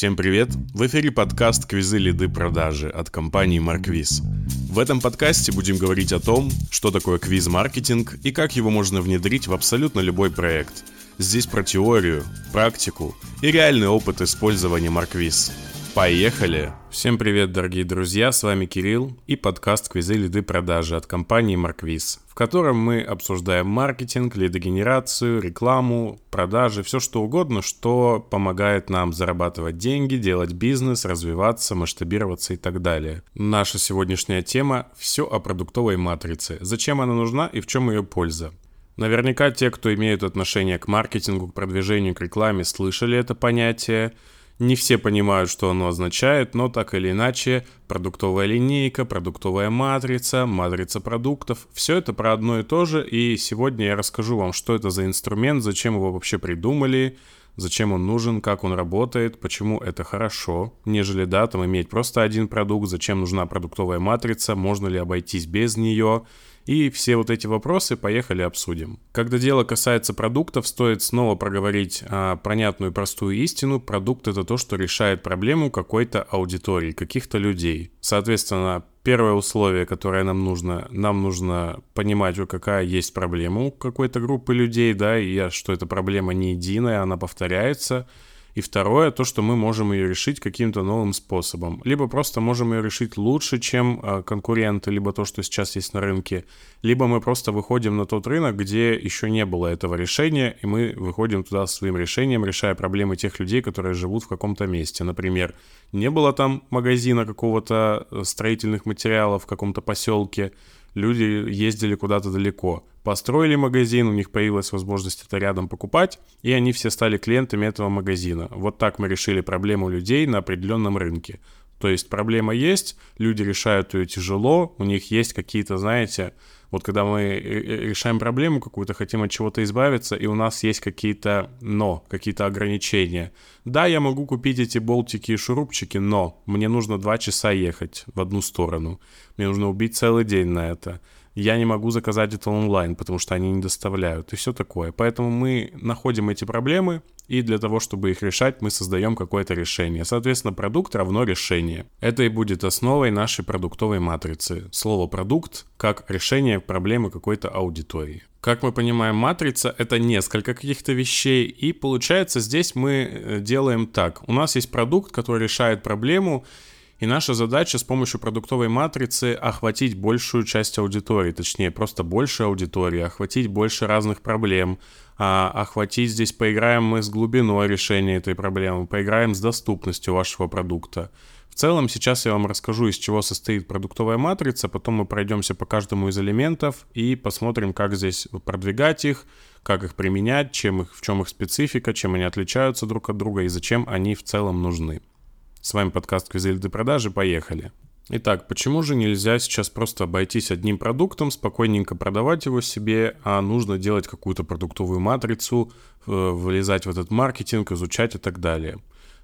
Всем привет! В эфире подкаст «Квизы лиды продажи» от компании Марквиз. В этом подкасте будем говорить о том, что такое квиз-маркетинг и как его можно внедрить в абсолютно любой проект. Здесь про теорию, практику и реальный опыт использования Марквиз. Поехали! Всем привет, дорогие друзья, с вами Кирилл и подкаст «Квизы лиды продажи» от компании Марквиз, котором мы обсуждаем маркетинг, лидогенерацию, рекламу, продажи, все что угодно, что помогает нам зарабатывать деньги, делать бизнес, развиваться, масштабироваться и так далее. Наша сегодняшняя тема – все о продуктовой матрице. Зачем она нужна и в чем ее польза? Наверняка те, кто имеют отношение к маркетингу, к продвижению, к рекламе, слышали это понятие – не все понимают, что оно означает, но так или иначе, продуктовая линейка, продуктовая матрица, матрица продуктов, все это про одно и то же, и сегодня я расскажу вам, что это за инструмент, зачем его вообще придумали, зачем он нужен, как он работает, почему это хорошо, нежели, да, там иметь просто один продукт, зачем нужна продуктовая матрица, можно ли обойтись без нее, и все вот эти вопросы поехали обсудим. Когда дело касается продуктов, стоит снова проговорить а, понятную простую истину. Продукт это то, что решает проблему какой-то аудитории, каких-то людей. Соответственно, первое условие, которое нам нужно, нам нужно понимать, какая есть проблема у какой-то группы людей, да, и что эта проблема не единая, она повторяется. И второе, то, что мы можем ее решить каким-то новым способом. Либо просто можем ее решить лучше, чем э, конкуренты, либо то, что сейчас есть на рынке. Либо мы просто выходим на тот рынок, где еще не было этого решения, и мы выходим туда своим решением, решая проблемы тех людей, которые живут в каком-то месте. Например, не было там магазина какого-то э, строительных материалов в каком-то поселке, люди ездили куда-то далеко. Построили магазин, у них появилась возможность это рядом покупать, и они все стали клиентами этого магазина. Вот так мы решили проблему людей на определенном рынке. То есть проблема есть, люди решают ее тяжело, у них есть какие-то, знаете, вот когда мы э, э, решаем проблему какую-то, хотим от чего-то избавиться, и у нас есть какие-то но, какие-то ограничения. Да, я могу купить эти болтики и шурупчики, но мне нужно два часа ехать в одну сторону. Мне нужно убить целый день на это я не могу заказать это онлайн, потому что они не доставляют и все такое. Поэтому мы находим эти проблемы, и для того, чтобы их решать, мы создаем какое-то решение. Соответственно, продукт равно решение. Это и будет основой нашей продуктовой матрицы. Слово «продукт» как решение проблемы какой-то аудитории. Как мы понимаем, матрица — это несколько каких-то вещей, и получается здесь мы э, делаем так. У нас есть продукт, который решает проблему, и наша задача с помощью продуктовой матрицы охватить большую часть аудитории, точнее просто больше аудитории, охватить больше разных проблем, а, охватить здесь поиграем мы с глубиной решения этой проблемы, поиграем с доступностью вашего продукта. В целом сейчас я вам расскажу, из чего состоит продуктовая матрица, потом мы пройдемся по каждому из элементов и посмотрим, как здесь продвигать их, как их применять, чем их, в чем их специфика, чем они отличаются друг от друга и зачем они в целом нужны. С вами подкаст «Квизельды продажи». Поехали. Итак, почему же нельзя сейчас просто обойтись одним продуктом, спокойненько продавать его себе, а нужно делать какую-то продуктовую матрицу, э, вылезать в этот маркетинг, изучать и так далее?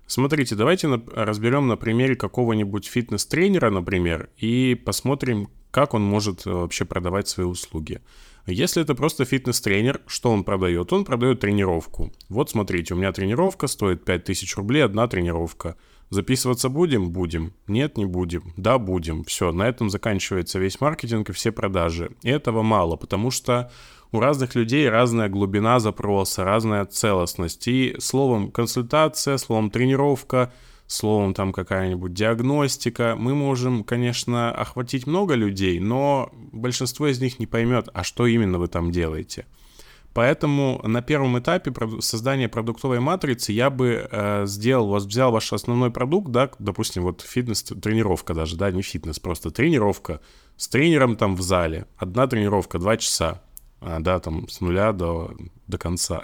Смотрите, давайте разберем на примере какого-нибудь фитнес-тренера, например, и посмотрим, как он может э, вообще продавать свои услуги. Если это просто фитнес-тренер, что он продает? Он продает тренировку. Вот смотрите, у меня тренировка стоит 5000 рублей, одна тренировка – Записываться будем? Будем. Нет, не будем. Да, будем. Все, на этом заканчивается весь маркетинг и все продажи. И этого мало, потому что у разных людей разная глубина запроса, разная целостность. И словом консультация, словом тренировка, словом там какая-нибудь диагностика, мы можем, конечно, охватить много людей, но большинство из них не поймет, а что именно вы там делаете. Поэтому на первом этапе создания продуктовой матрицы я бы э, сделал, вас взял ваш основной продукт, да, допустим, вот фитнес-тренировка даже, да, не фитнес, просто тренировка с тренером там в зале. Одна тренировка, два часа, а, да, там с нуля до, до конца.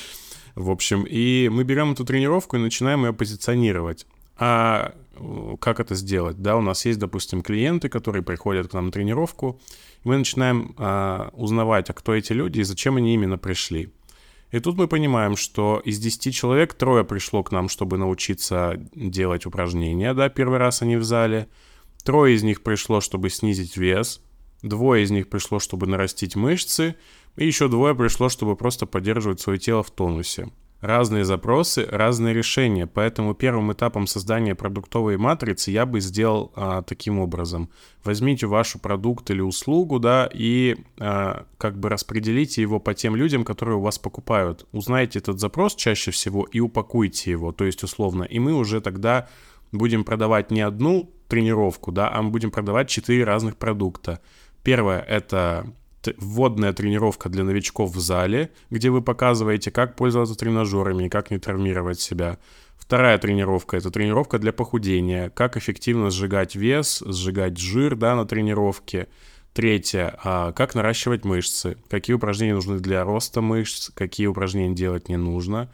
В общем, и мы берем эту тренировку и начинаем ее позиционировать. А как это сделать? Да, у нас есть, допустим, клиенты, которые приходят к нам на тренировку, и мы начинаем а, узнавать, а кто эти люди и зачем они именно пришли. И тут мы понимаем, что из 10 человек трое пришло к нам, чтобы научиться делать упражнения, да, первый раз они в зале. Трое из них пришло, чтобы снизить вес. Двое из них пришло, чтобы нарастить мышцы. И еще двое пришло, чтобы просто поддерживать свое тело в тонусе. Разные запросы, разные решения. Поэтому первым этапом создания продуктовой матрицы я бы сделал а, таким образом. Возьмите вашу продукт или услугу, да, и а, как бы распределите его по тем людям, которые у вас покупают. Узнайте этот запрос чаще всего и упакуйте его, то есть условно. И мы уже тогда будем продавать не одну тренировку, да, а мы будем продавать четыре разных продукта. Первое — это вводная тренировка для новичков в зале, где вы показываете, как пользоваться тренажерами и как не травмировать себя. Вторая тренировка – это тренировка для похудения, как эффективно сжигать вес, сжигать жир да, на тренировке. Третье а, – как наращивать мышцы, какие упражнения нужны для роста мышц, какие упражнения делать не нужно.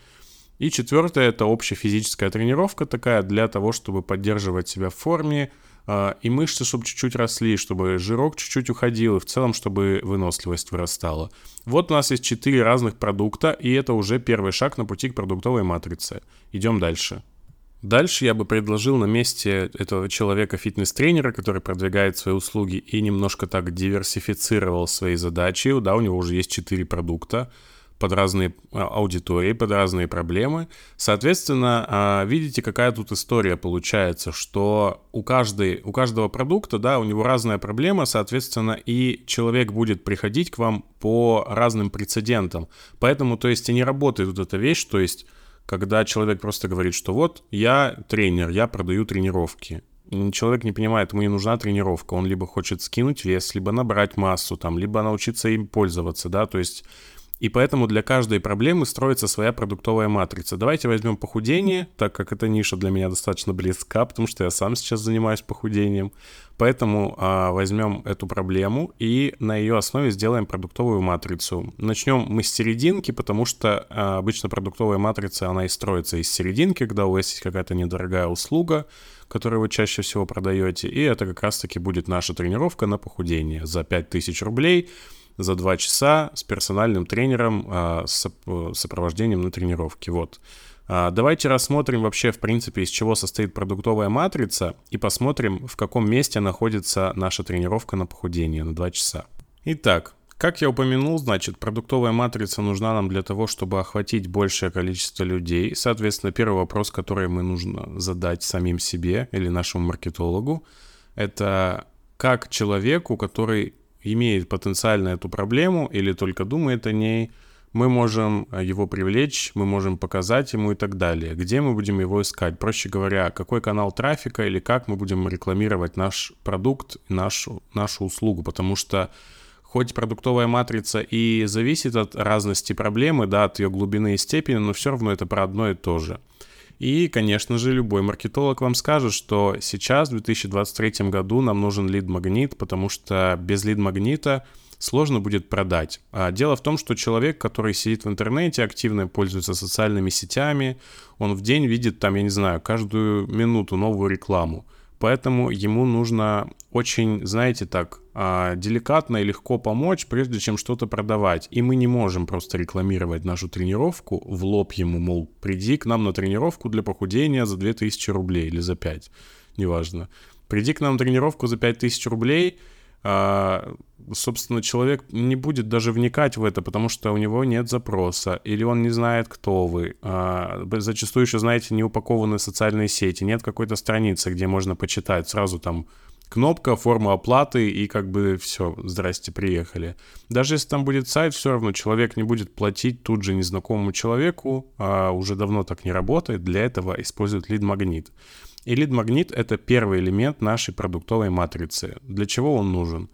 И четвертое – это общая физическая тренировка такая для того, чтобы поддерживать себя в форме, и мышцы, чтобы чуть-чуть росли, чтобы жирок чуть-чуть уходил, и в целом, чтобы выносливость вырастала. Вот у нас есть четыре разных продукта, и это уже первый шаг на пути к продуктовой матрице. Идем дальше. Дальше я бы предложил на месте этого человека фитнес-тренера, который продвигает свои услуги и немножко так диверсифицировал свои задачи. Да, у него уже есть четыре продукта под разные а, аудитории, под разные проблемы. Соответственно, а, видите, какая тут история получается, что у, каждой, у каждого продукта, да, у него разная проблема, соответственно, и человек будет приходить к вам по разным прецедентам. Поэтому, то есть, и не работает вот эта вещь, то есть, когда человек просто говорит, что вот я тренер, я продаю тренировки. Человек не понимает, ему не нужна тренировка, он либо хочет скинуть вес, либо набрать массу, там, либо научиться им пользоваться, да, то есть и поэтому для каждой проблемы строится своя продуктовая матрица. Давайте возьмем похудение, так как эта ниша для меня достаточно близка, потому что я сам сейчас занимаюсь похудением. Поэтому а, возьмем эту проблему и на ее основе сделаем продуктовую матрицу. Начнем мы с серединки, потому что а, обычно продуктовая матрица, она и строится из серединки, когда у вас есть какая-то недорогая услуга, которую вы чаще всего продаете, и это как раз-таки будет наша тренировка на похудение за 5000 рублей – за два часа с персональным тренером, а, с сопровождением на тренировке. Вот. А, давайте рассмотрим вообще, в принципе, из чего состоит продуктовая матрица и посмотрим, в каком месте находится наша тренировка на похудение на 2 часа. Итак, как я упомянул, значит, продуктовая матрица нужна нам для того, чтобы охватить большее количество людей. Соответственно, первый вопрос, который мы нужно задать самим себе или нашему маркетологу, это как человеку, который имеет потенциально эту проблему или только думает о ней, мы можем э, его привлечь, мы можем показать ему и так далее. Где мы будем его искать? Проще говоря, какой канал трафика или как мы будем рекламировать наш продукт, нашу, нашу услугу, потому что хоть продуктовая матрица и зависит от разности проблемы, да, от ее глубины и степени, но все равно это про одно и то же. И, конечно же, любой маркетолог вам скажет, что сейчас, в 2023 году, нам нужен лид-магнит, потому что без лид-магнита сложно будет продать. А дело в том, что человек, который сидит в интернете, активно пользуется социальными сетями, он в день видит там, я не знаю, каждую минуту новую рекламу. Поэтому ему нужно очень, знаете, так, деликатно и легко помочь, прежде чем что-то продавать. И мы не можем просто рекламировать нашу тренировку в лоб ему, мол, приди к нам на тренировку для похудения за 2000 рублей или за 5, неважно. Приди к нам на тренировку за 5000 рублей, а, собственно, человек не будет даже вникать в это, потому что у него нет запроса, или он не знает, кто вы. А, зачастую еще, знаете, не упакованы социальные сети, нет какой-то страницы, где можно почитать сразу там кнопка, форма оплаты и как бы все, здрасте, приехали. Даже если там будет сайт, все равно человек не будет платить тут же незнакомому человеку, а уже давно так не работает, для этого используют лид-магнит. И лид-магнит — это первый элемент нашей продуктовой матрицы. Для чего он нужен?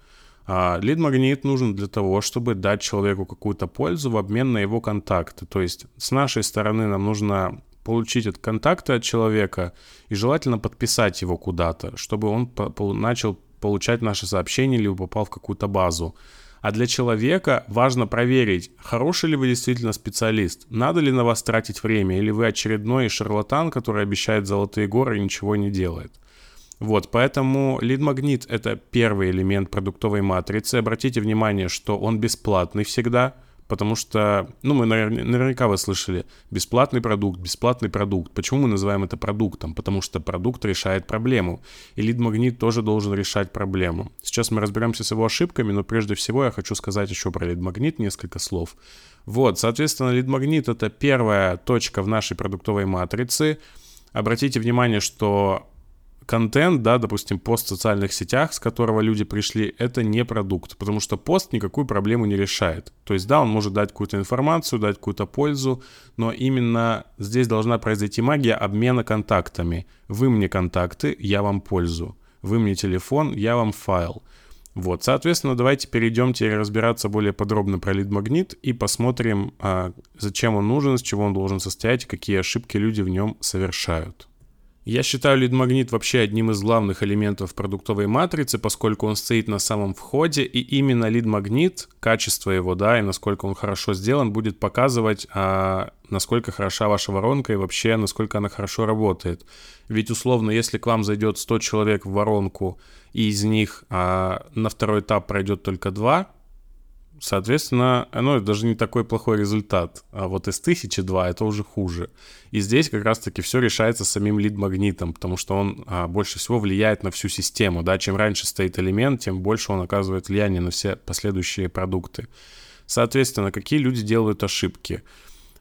А, лид-магнит нужен для того, чтобы дать человеку какую-то пользу в обмен на его контакты. То есть с нашей стороны нам нужно получить от контакта от человека и желательно подписать его куда-то, чтобы он начал получать наши сообщения или попал в какую-то базу. А для человека важно проверить, хороший ли вы действительно специалист, надо ли на вас тратить время, или вы очередной шарлатан, который обещает золотые горы и ничего не делает. Вот, поэтому лид-магнит — это первый элемент продуктовой матрицы. Обратите внимание, что он бесплатный всегда — Потому что, ну, мы наверняка вы слышали, бесплатный продукт, бесплатный продукт. Почему мы называем это продуктом? Потому что продукт решает проблему. И лид-магнит тоже должен решать проблему. Сейчас мы разберемся с его ошибками, но прежде всего я хочу сказать еще про лид-магнит несколько слов. Вот, соответственно, лид-магнит — это первая точка в нашей продуктовой матрице. Обратите внимание, что контент, да, допустим, пост в социальных сетях, с которого люди пришли, это не продукт, потому что пост никакую проблему не решает. То есть, да, он может дать какую-то информацию, дать какую-то пользу, но именно здесь должна произойти магия обмена контактами. Вы мне контакты, я вам пользу. Вы мне телефон, я вам файл. Вот, соответственно, давайте перейдем теперь разбираться более подробно про лид-магнит и посмотрим, а, зачем он нужен, с чего он должен состоять, какие ошибки люди в нем совершают. Я считаю лид-магнит вообще одним из главных элементов продуктовой матрицы, поскольку он стоит на самом входе, и именно лид-магнит, качество его, да, и насколько он хорошо сделан, будет показывать, а, насколько хороша ваша воронка и вообще, насколько она хорошо работает. Ведь условно, если к вам зайдет 100 человек в воронку, и из них а, на второй этап пройдет только 2, Соответственно, ну, даже не такой плохой результат. А вот из тысячи два это уже хуже. И здесь как раз-таки все решается самим лид-магнитом, потому что он а, больше всего влияет на всю систему. Да? Чем раньше стоит элемент, тем больше он оказывает влияние на все последующие продукты. Соответственно, какие люди делают ошибки?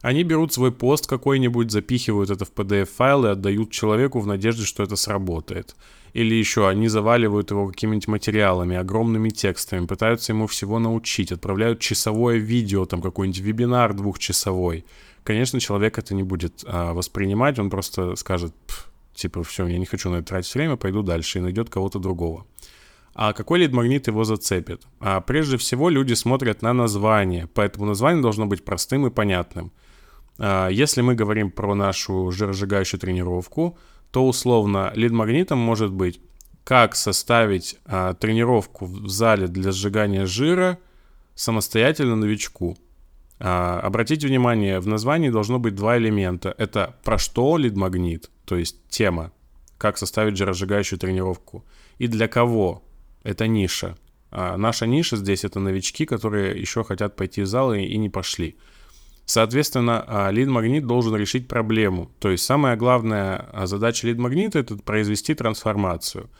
Они берут свой пост какой-нибудь, запихивают это в PDF-файл и отдают человеку в надежде, что это сработает. Или еще они заваливают его какими-нибудь материалами, огромными текстами, пытаются ему всего научить, отправляют часовое видео, там какой-нибудь вебинар двухчасовой. Конечно, человек это не будет а, воспринимать, он просто скажет, типа, все, я не хочу на это тратить время, пойду дальше и найдет кого-то другого. А какой лид-магнит его зацепит? А прежде всего люди смотрят на название, поэтому название должно быть простым и понятным. А, если мы говорим про нашу жиросжигающую тренировку, то условно лид-магнитом может быть как составить а, тренировку в зале для сжигания жира самостоятельно новичку. А, обратите внимание, в названии должно быть два элемента. Это про что лид-магнит, то есть тема, как составить жиросжигающую тренировку, и для кого, это ниша. Наша ниша здесь это новички, которые еще хотят пойти в зал и не пошли. Соответственно, а, лид-магнит должен решить проблему. То есть самая главная а, задача лид-магнита — это произвести трансформацию,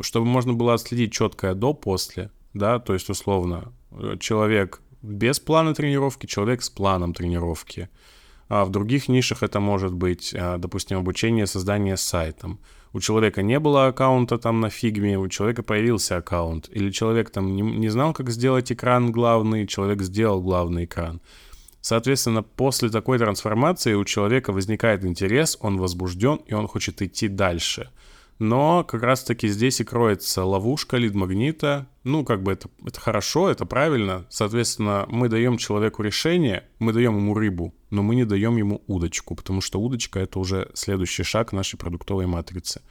чтобы можно было отследить четкое до-после, да, то есть условно человек без плана тренировки, человек с планом тренировки. А в других нишах это может быть, а, допустим, обучение создания сайтом. У человека не было аккаунта там на фигме, у человека появился аккаунт. Или человек там не, не знал, как сделать экран главный, человек сделал главный экран. Соответственно, после такой трансформации у человека возникает интерес, он возбужден и он хочет идти дальше. Но как раз-таки здесь и кроется ловушка лид-магнита. Ну, как бы это, это хорошо, это правильно. Соответственно, мы даем человеку решение, мы даем ему рыбу, но мы не даем ему удочку, потому что удочка — это уже следующий шаг нашей продуктовой матрицы.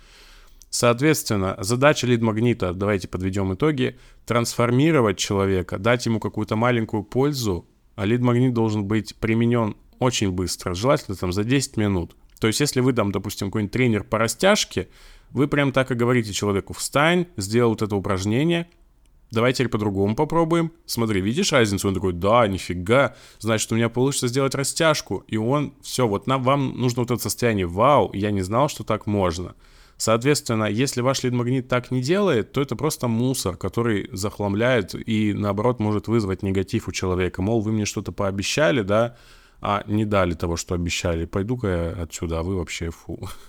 Соответственно, задача лид-магнита, давайте подведем итоги, трансформировать человека, дать ему какую-то маленькую пользу, лид-магнит должен быть применен очень быстро, желательно там за 10 минут. То есть, если вы там, допустим, какой-нибудь тренер по растяжке, вы прям так и говорите человеку, встань, сделай вот это упражнение, давай теперь по-другому попробуем. Смотри, видишь разницу? Он такой, да, нифига, значит, у меня получится сделать растяжку. И он, все, вот нам, вам нужно вот это состояние, вау, я не знал, что так можно. Соответственно, если ваш лид-магнит так не делает, то это просто мусор, который захламляет и, наоборот, может вызвать негатив у человека. Мол, вы мне что-то пообещали, да, а не дали того, что обещали. Пойду-ка я отсюда, а вы вообще фу.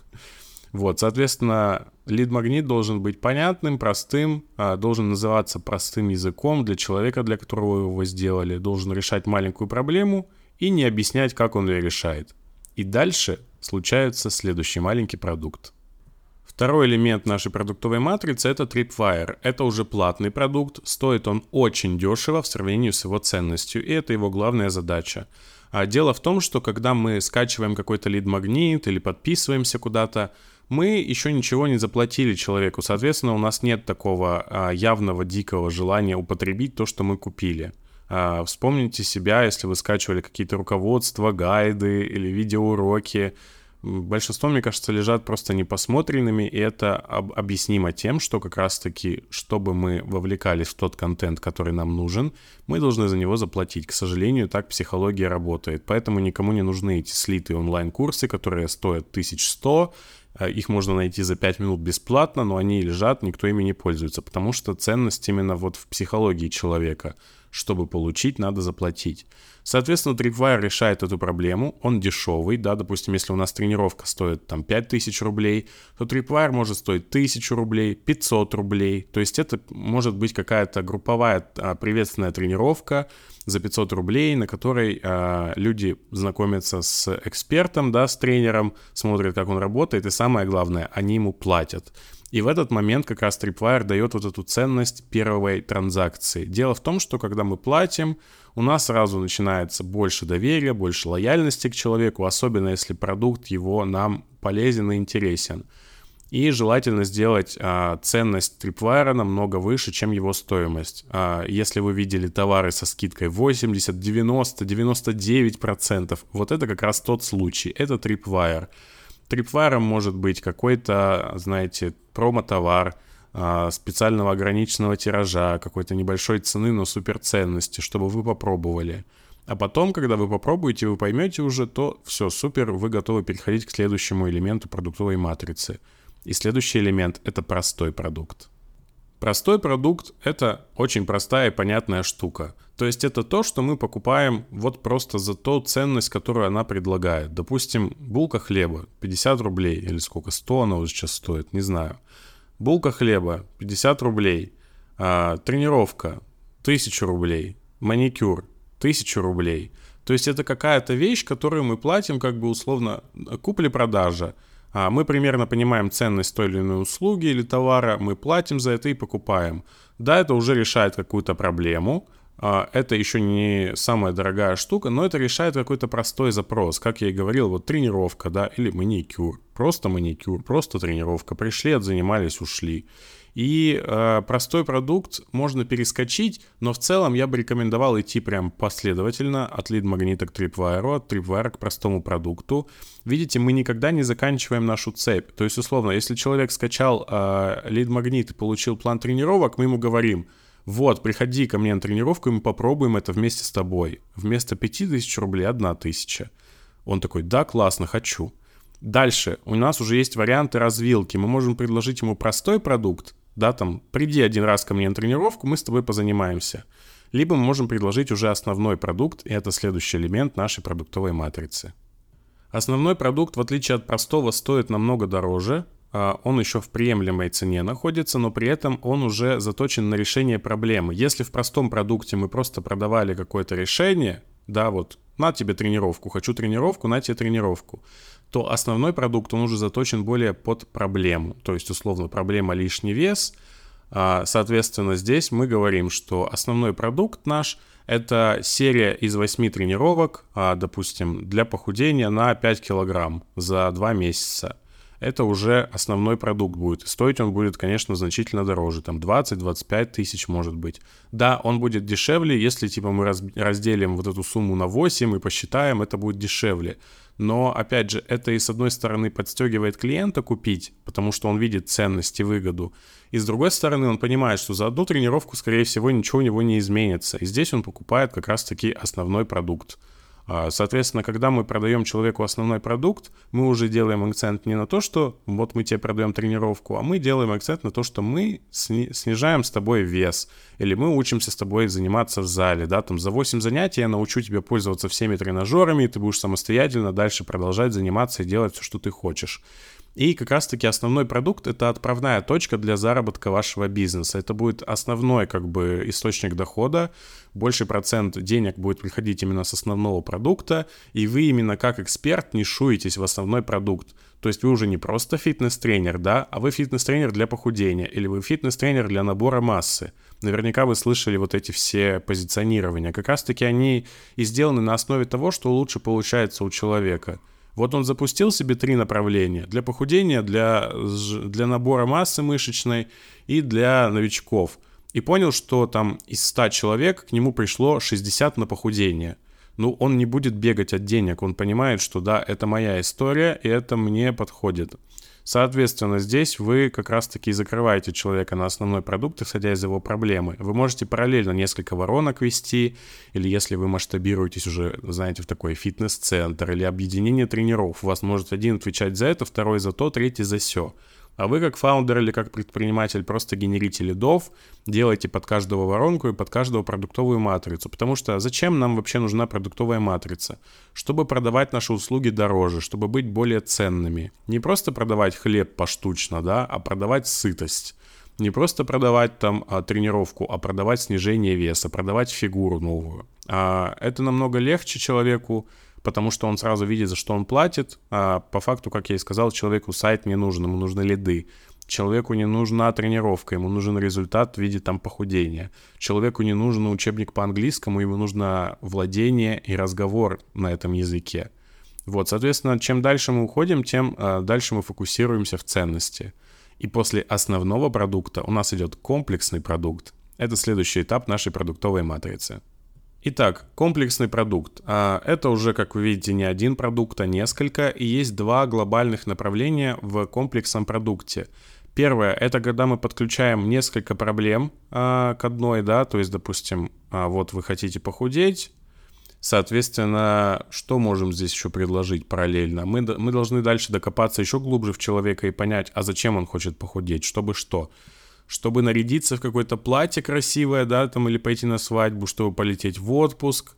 Вот, соответственно, лид-магнит должен быть понятным, простым, а, должен называться простым языком для человека, для которого его сделали, должен решать маленькую проблему и не объяснять, как он ее решает. И дальше случается следующий маленький продукт. Второй элемент нашей продуктовой матрицы это Tripwire. Это уже платный продукт, стоит он очень дешево в сравнении с его ценностью, и это его главная задача. А дело в том, что когда мы скачиваем какой-то лид-магнит или подписываемся куда-то, мы еще ничего не заплатили человеку, соответственно, у нас нет такого а, явного дикого желания употребить то, что мы купили. А, вспомните себя, если вы скачивали какие-то руководства, гайды или видеоуроки, большинство, мне кажется, лежат просто непосмотренными, и это об- объяснимо тем, что как раз-таки, чтобы мы вовлекались в тот контент, который нам нужен, мы должны за него заплатить. К сожалению, так психология работает, поэтому никому не нужны эти слитые онлайн-курсы, которые стоят 1100, а, их можно найти за 5 минут бесплатно, но они лежат, никто ими не пользуется, потому что ценность именно вот в психологии человека. Чтобы получить, надо заплатить. Соответственно, Tripwire решает эту проблему, он дешевый, да, допустим, если у нас тренировка стоит там 5000 рублей, то Tripwire может стоить 1000 рублей, 500 рублей, то есть это может быть какая-то групповая а, приветственная тренировка за 500 рублей, на которой а, люди знакомятся с экспертом, да, с тренером, смотрят, как он работает, и самое главное, они ему платят. И в этот момент как раз Tripwire дает вот эту ценность первой транзакции. Дело в том, что когда мы платим, у нас сразу начинается больше доверия, больше лояльности к человеку, особенно если продукт его нам полезен и интересен. И желательно сделать а, ценность Tripwire намного выше, чем его стоимость. А, если вы видели товары со скидкой 80, 90, 99%, процентов, вот это как раз тот случай. Это Tripwire. Tripwire может быть какой-то, знаете, промо-товар, а, специального ограниченного тиража, какой-то небольшой цены, но суперценности, чтобы вы попробовали. А потом, когда вы попробуете, вы поймете уже, то все, супер, вы готовы переходить к следующему элементу продуктовой матрицы. И следующий элемент — это простой продукт. Простой продукт — это очень простая и понятная штука. То есть это то, что мы покупаем вот просто за ту ценность, которую она предлагает. Допустим, булка хлеба 50 рублей или сколько, 100 она уже сейчас стоит, не знаю. Булка хлеба 50 рублей, а, тренировка 1000 рублей, маникюр 1000 рублей. То есть это какая-то вещь, которую мы платим как бы условно купли-продажа. А мы примерно понимаем ценность той или иной услуги или товара, мы платим за это и покупаем. Да, это уже решает какую-то проблему, а, это еще не самая дорогая штука, но это решает какой-то простой запрос. Как я и говорил, вот тренировка, да, или маникюр. Просто маникюр, просто тренировка. Пришли, отзанимались, ушли. И э, простой продукт можно перескочить, но в целом я бы рекомендовал идти прям последовательно от лид-магнита к трипвайру, от трипвайра к простому продукту. Видите, мы никогда не заканчиваем нашу цепь. То есть, условно, если человек скачал э, лид-магнит и получил план тренировок, мы ему говорим, вот, приходи ко мне на тренировку, и мы попробуем это вместе с тобой. Вместо 5000 рублей 1000. Он такой, да, классно, хочу. Дальше у нас уже есть варианты развилки. Мы можем предложить ему простой продукт, да, там, приди один раз ко мне на тренировку, мы с тобой позанимаемся. Либо мы можем предложить уже основной продукт, и это следующий элемент нашей продуктовой матрицы. Основной продукт, в отличие от простого, стоит намного дороже, а, он еще в приемлемой цене находится, но при этом он уже заточен на решение проблемы. Если в простом продукте мы просто продавали какое-то решение, да, вот, на тебе тренировку, хочу тренировку, на тебе тренировку, то основной продукт, он уже заточен более под проблему. То есть, условно, проблема лишний вес. А, соответственно, здесь мы говорим, что основной продукт наш – это серия из 8 тренировок, а, допустим, для похудения на 5 килограмм за 2 месяца – это уже основной продукт будет. стоить он будет, конечно, значительно дороже, там 20-25 тысяч может быть. Да, он будет дешевле, если типа мы раз, разделим вот эту сумму на 8 и посчитаем, это будет дешевле. Но, опять же, это и с одной стороны подстегивает клиента купить, потому что он видит ценность и выгоду. И с другой стороны, он понимает, что за одну тренировку, скорее всего, ничего у него не изменится. И здесь он покупает как раз-таки основной продукт. А, соответственно, когда мы продаем человеку основной продукт, мы уже делаем акцент не на то, что вот мы тебе продаем тренировку, а мы делаем акцент на то, что мы снижаем с тобой вес, или мы учимся с тобой заниматься в зале, да, там за 8 занятий я научу тебя пользоваться всеми тренажерами, и ты будешь самостоятельно дальше продолжать заниматься и делать все, что ты хочешь. И как раз-таки основной продукт — это отправная точка для заработка вашего бизнеса. Это будет основной как бы источник дохода. Больший процент денег будет приходить именно с основного продукта, и вы именно как эксперт не шуетесь в основной продукт. То есть вы уже не просто фитнес-тренер, да, а вы фитнес-тренер для похудения, или вы фитнес-тренер для набора массы. Наверняка вы слышали вот эти все позиционирования. Как раз-таки они и сделаны на основе того, что лучше получается у человека — вот он запустил себе три направления. Для похудения, для, для набора массы мышечной и для новичков. И понял, что там из 100 человек к нему пришло 60 на похудение. ну, он не будет бегать от денег, он понимает, что да, это моя история, и это мне подходит. Соответственно, здесь вы как раз-таки закрываете человека на основной продукт, исходя из его проблемы. Вы можете параллельно несколько воронок вести, или если вы масштабируетесь уже, знаете, в такой фитнес-центр или объединение тренеров, у вас может один отвечать за это, второй за то, третий за все. А вы как фаундер или как предприниматель просто генерите лидов, делаете под каждого воронку и под каждого продуктовую матрицу. Потому что зачем нам вообще нужна продуктовая матрица? Чтобы продавать наши услуги дороже, чтобы быть более ценными. Не просто продавать хлеб поштучно, да, а продавать сытость. Не просто продавать там а, тренировку, а продавать снижение веса, продавать фигуру новую. А, это намного легче человеку, потому что он сразу видит, за что он платит. А по факту, как я и сказал, человеку сайт не нужен, ему нужны лиды. Человеку не нужна тренировка, ему нужен результат в виде там похудения. Человеку не нужен учебник по английскому, ему нужно владение и разговор на этом языке. Вот, соответственно, чем дальше мы уходим, тем э, дальше мы фокусируемся в ценности. И после основного продукта у нас идет комплексный продукт. Это следующий этап нашей продуктовой матрицы. Итак, комплексный продукт. А, это уже, как вы видите, не один продукт, а несколько, и есть два глобальных направления в комплексном продукте. Первое — это когда мы подключаем несколько проблем а, к одной, да, то есть, допустим, а, вот вы хотите похудеть, Соответственно, что можем здесь еще предложить параллельно? Мы, мы должны дальше докопаться еще глубже в человека и понять, а зачем он хочет похудеть, чтобы что чтобы нарядиться в какое-то платье красивое, да, там, или пойти на свадьбу, чтобы полететь в отпуск,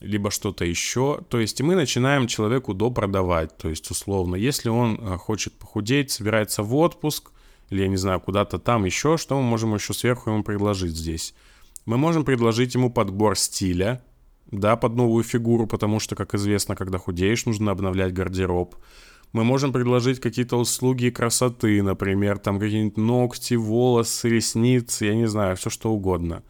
либо что-то еще. То есть мы начинаем человеку допродавать, то есть условно, если он э, хочет похудеть, собирается в отпуск, или, я не знаю, куда-то там еще, что мы можем еще сверху ему предложить здесь? Мы можем предложить ему подбор стиля, да, под новую фигуру, потому что, как известно, когда худеешь, нужно обновлять гардероб. Мы можем предложить какие-то услуги красоты, например, там какие-нибудь ногти, волосы, ресницы, я не знаю, все что угодно.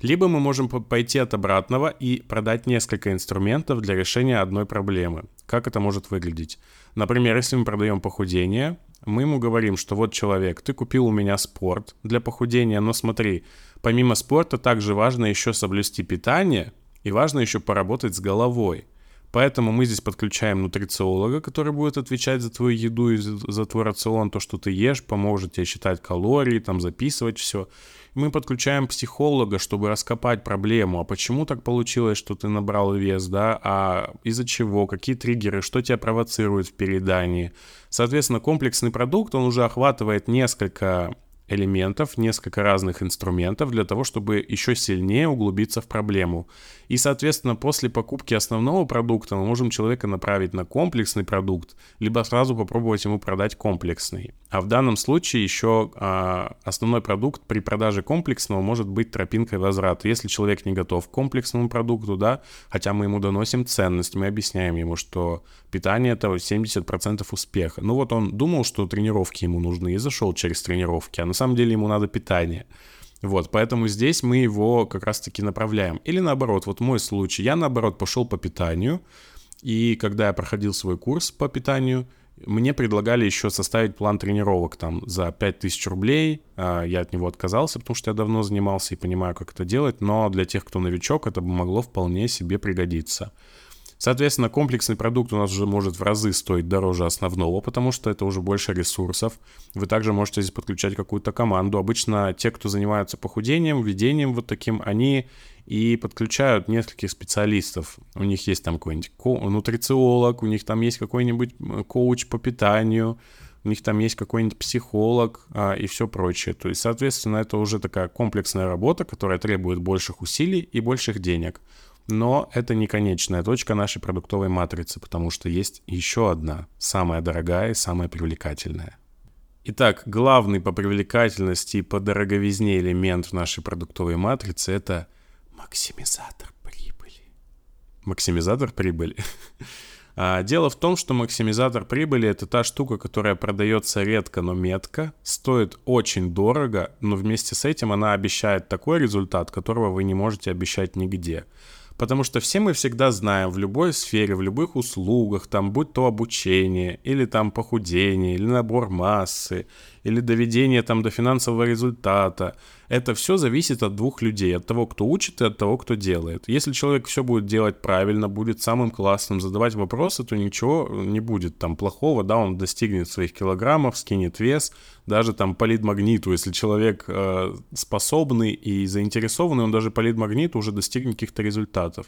Либо мы можем пойти от обратного и продать несколько инструментов для решения одной проблемы. Как это может выглядеть? Например, если мы продаем похудение, мы ему говорим, что вот человек, ты купил у меня спорт для похудения, но смотри, помимо спорта также важно еще соблюсти питание и важно еще поработать с головой. Поэтому мы здесь подключаем нутрициолога, который будет отвечать за твою еду и за твой рацион, то, что ты ешь, поможет тебе считать калории, там записывать все. Мы подключаем психолога, чтобы раскопать проблему, а почему так получилось, что ты набрал вес, да, а из-за чего, какие триггеры, что тебя провоцирует в переедании. Соответственно, комплексный продукт, он уже охватывает несколько элементов, несколько разных инструментов для того, чтобы еще сильнее углубиться в проблему. И, соответственно, после покупки основного продукта мы можем человека направить на комплексный продукт, либо сразу попробовать ему продать комплексный. А в данном случае еще а, основной продукт при продаже комплексного может быть тропинкой возврата. Если человек не готов к комплексному продукту, да, хотя мы ему доносим ценность, мы объясняем ему, что питание это 70% успеха. Ну вот он думал, что тренировки ему нужны и зашел через тренировки, а на самом деле ему надо питание. Вот, поэтому здесь мы его как раз-таки направляем. Или наоборот, вот мой случай, я наоборот пошел по питанию, и когда я проходил свой курс по питанию, мне предлагали еще составить план тренировок там за 5000 рублей. А, я от него отказался, потому что я давно занимался и понимаю, как это делать. Но для тех, кто новичок, это бы могло вполне себе пригодиться. Соответственно, комплексный продукт у нас уже может в разы стоить дороже основного, потому что это уже больше ресурсов. Вы также можете здесь подключать какую-то команду. Обычно те, кто занимаются похудением, введением вот таким, они и подключают нескольких специалистов. У них есть там какой-нибудь нутрициолог, у них там есть какой-нибудь коуч по питанию, у них там есть какой-нибудь психолог а, и все прочее. То есть, соответственно, это уже такая комплексная работа, которая требует больших усилий и больших денег. Но это не конечная точка нашей продуктовой матрицы, потому что есть еще одна, самая дорогая и самая привлекательная. Итак, главный по привлекательности и по дороговизне элемент в нашей продуктовой матрице – это максимизатор прибыли. Максимизатор прибыли. А, дело в том, что максимизатор прибыли это та штука, которая продается редко, но метко, стоит очень дорого, но вместе с этим она обещает такой результат, которого вы не можете обещать нигде. Потому что все мы всегда знаем в любой сфере, в любых услугах, там, будь то обучение, или там похудение, или набор массы, или доведение там до финансового результата, это все зависит от двух людей, от того, кто учит и от того, кто делает. Если человек все будет делать правильно, будет самым классным, задавать вопросы, то ничего не будет там плохого, да, он достигнет своих килограммов, скинет вес, даже там полит магниту, если человек э, способный и заинтересованный, он даже полит магниту уже достигнет каких-то результатов.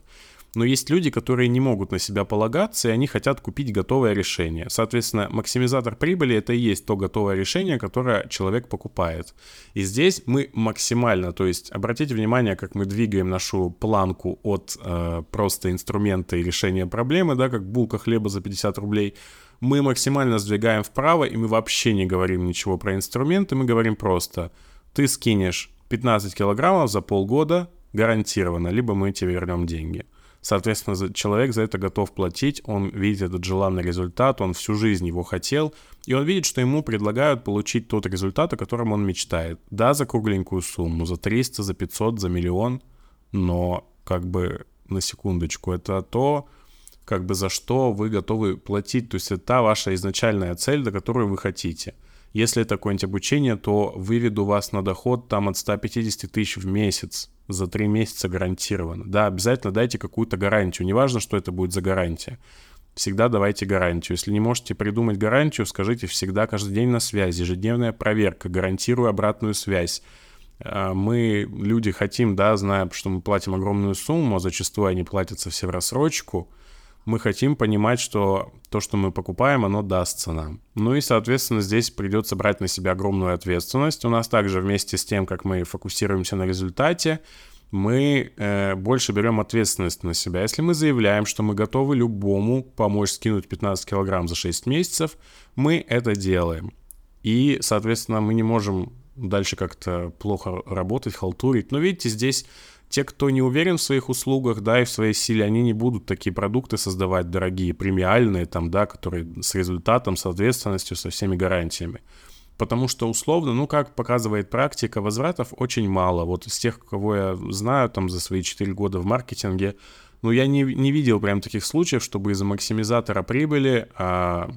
Но есть люди, которые не могут на себя полагаться, и они хотят купить готовое решение. Соответственно, максимизатор прибыли это и есть то готовое решение, которое человек покупает. И здесь мы максимально, то есть обратите внимание, как мы двигаем нашу планку от э, просто инструмента и решения проблемы, да, как булка хлеба за 50 рублей, мы максимально сдвигаем вправо, и мы вообще не говорим ничего про инструменты, мы говорим просто, ты скинешь 15 килограммов за полгода, гарантированно, либо мы тебе вернем деньги. Соответственно, человек за это готов платить, он видит этот желанный результат, он всю жизнь его хотел, и он видит, что ему предлагают получить тот результат, о котором он мечтает. Да, за кругленькую сумму, за 300, за 500, за миллион, но как бы на секундочку, это то, как бы за что вы готовы платить, то есть это та ваша изначальная цель, до которой вы хотите. Если это какое-нибудь обучение, то выведу вас на доход там от 150 тысяч в месяц за три месяца гарантированно. Да, обязательно дайте какую-то гарантию. Неважно, что это будет за гарантия. Всегда давайте гарантию. Если не можете придумать гарантию, скажите всегда каждый день на связи. Ежедневная проверка. Гарантирую обратную связь. А, мы, люди, хотим, да, зная, что мы платим огромную сумму, а зачастую они платятся все в рассрочку – мы хотим понимать, что то, что мы покупаем, оно дастся нам. Ну и, соответственно, здесь придется брать на себя огромную ответственность. У нас также вместе с тем, как мы фокусируемся на результате, мы э, больше берем ответственность на себя. Если мы заявляем, что мы готовы любому помочь скинуть 15 килограмм за 6 месяцев, мы это делаем. И, соответственно, мы не можем дальше как-то плохо работать, халтурить. Но видите, здесь те, кто не уверен в своих услугах, да, и в своей силе, они не будут такие продукты создавать дорогие, премиальные, там, да, которые с результатом, с ответственностью, со всеми гарантиями. Потому что условно, ну, как показывает практика, возвратов очень мало. Вот из тех, кого я знаю там за свои 4 года в маркетинге, ну, я не, не видел прям таких случаев, чтобы из-за максимизатора прибыли а,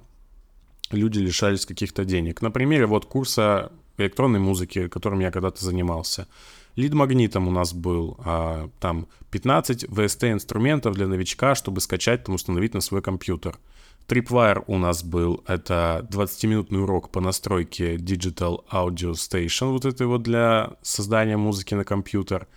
люди лишались каких-то денег. На примере вот курса электронной музыки, которым я когда-то занимался. Лид-магнитом у нас был а, там 15 VST-инструментов для новичка, чтобы скачать, там установить на свой компьютер. Tripwire у нас был, это 20-минутный урок по настройке Digital Audio Station, вот это вот для создания музыки на компьютер.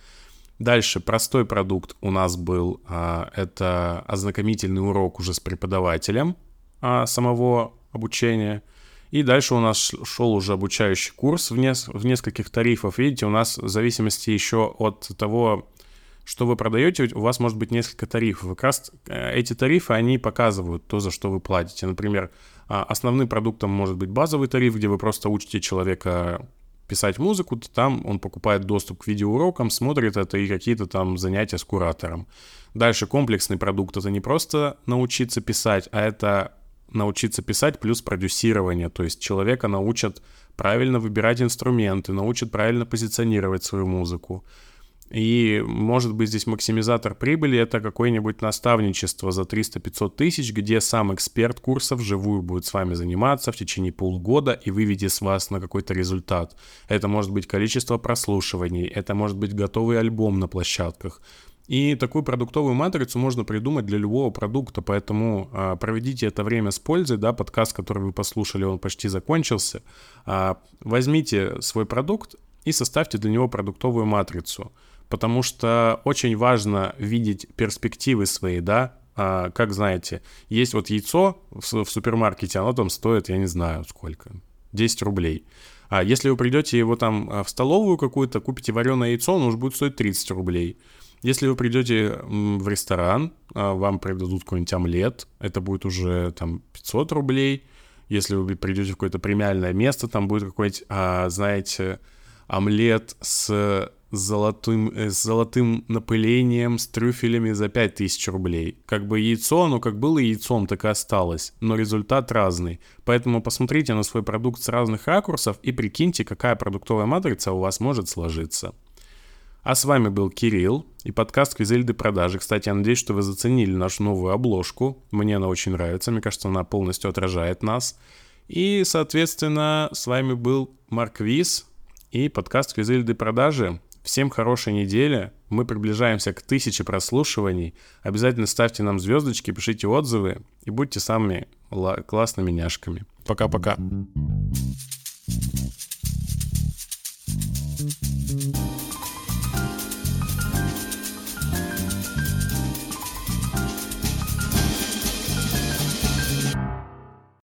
Дальше простой продукт у нас был, а, это ознакомительный урок уже с преподавателем а, самого обучения – и дальше у нас шел уже обучающий курс в, нес в нескольких тарифов. Видите, у нас в зависимости еще от того, что вы продаете, у вас может быть несколько тарифов. Как раз э, эти тарифы, они показывают то, за что вы платите. Например, а, основным продуктом может быть базовый тариф, где вы просто учите человека писать музыку, то там он покупает доступ к видеоурокам, смотрит это и какие-то там занятия с куратором. Дальше комплексный продукт — это не просто научиться писать, а это научиться писать плюс продюсирование, то есть человека научат правильно выбирать инструменты, научат правильно позиционировать свою музыку. И может быть здесь максимизатор прибыли это какое-нибудь наставничество за 300-500 тысяч, где сам эксперт курса вживую будет с вами заниматься в течение полугода и выведет с вас на какой-то результат. Это может быть количество прослушиваний, это может быть готовый альбом на площадках, и такую продуктовую матрицу можно придумать для любого продукта, поэтому а, проведите это время с пользой, да, подкаст, который вы послушали, он почти закончился. А, возьмите свой продукт и составьте для него продуктовую матрицу, потому что очень важно видеть перспективы свои, да, а, как знаете, есть вот яйцо в, в супермаркете, оно там стоит, я не знаю сколько, 10 рублей. А если вы придете его там а, в столовую какую-то, купите вареное яйцо, оно уже будет стоить 30 рублей. Если вы придете в ресторан, а, вам придадут какой-нибудь омлет, это будет уже там 500 рублей. Если вы придете в какое-то премиальное место, там будет какой-нибудь, а, знаете, омлет с золотым, э, с золотым напылением, с трюфелями за 5000 рублей. Как бы яйцо, оно как было яйцом, так и осталось, но результат разный. Поэтому посмотрите на свой продукт с разных ракурсов и прикиньте, какая продуктовая матрица у вас может сложиться. А с вами был Кирилл и подкаст Квизельды продажи. Кстати, я надеюсь, что вы заценили нашу новую обложку. Мне она очень нравится. Мне кажется, она полностью отражает нас. И, соответственно, с вами был Марк Виз и подкаст Квизельды продажи. Всем хорошей недели. Мы приближаемся к тысяче прослушиваний. Обязательно ставьте нам звездочки, пишите отзывы и будьте самыми классными няшками. Пока-пока. thank you